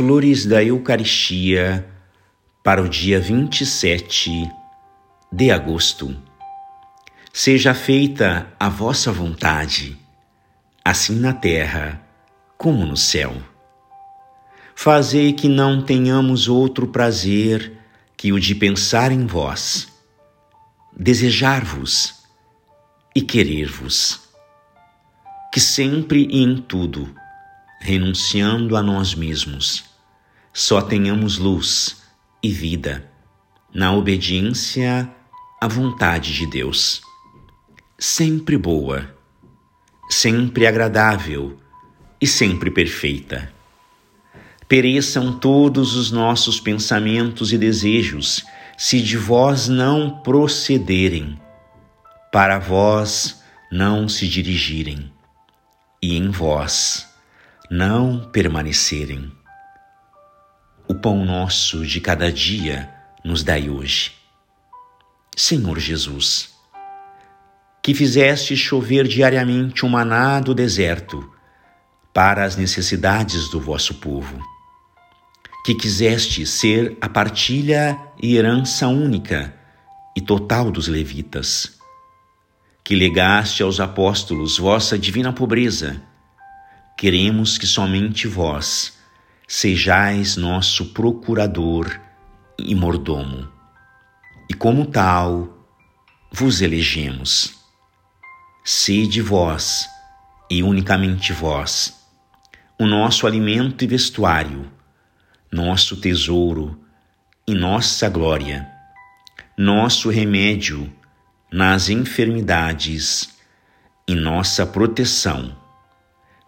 Flores da Eucaristia para o dia 27 de agosto. Seja feita a vossa vontade, assim na terra como no céu. Fazei que não tenhamos outro prazer que o de pensar em vós, desejar-vos e querer-vos. Que sempre e em tudo, renunciando a nós mesmos, só tenhamos luz e vida na obediência à vontade de Deus. Sempre boa, sempre agradável e sempre perfeita. Pereçam todos os nossos pensamentos e desejos, se de vós não procederem, para vós não se dirigirem, e em vós não permanecerem. O pão nosso de cada dia nos dai hoje. Senhor Jesus, que fizeste chover diariamente um maná do deserto para as necessidades do vosso povo, que quiseste ser a partilha e herança única e total dos levitas, que legaste aos apóstolos vossa divina pobreza, queremos que somente vós sejais nosso procurador e mordomo, e como tal vos elegemos. Sede vós, e unicamente vós, o nosso alimento e vestuário, nosso tesouro e nossa glória, nosso remédio nas enfermidades e nossa proteção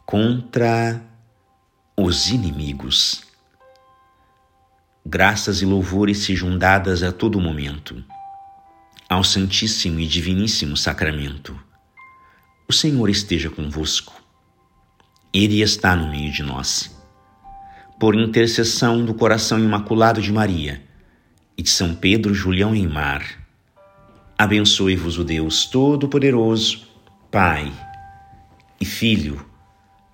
contra os inimigos. Graças e louvores sejam dadas a todo momento ao Santíssimo e Diviníssimo Sacramento. O Senhor esteja convosco. Ele está no meio de nós. Por intercessão do coração imaculado de Maria e de São Pedro Julião em Mar, abençoe-vos o Deus Todo-Poderoso, Pai e Filho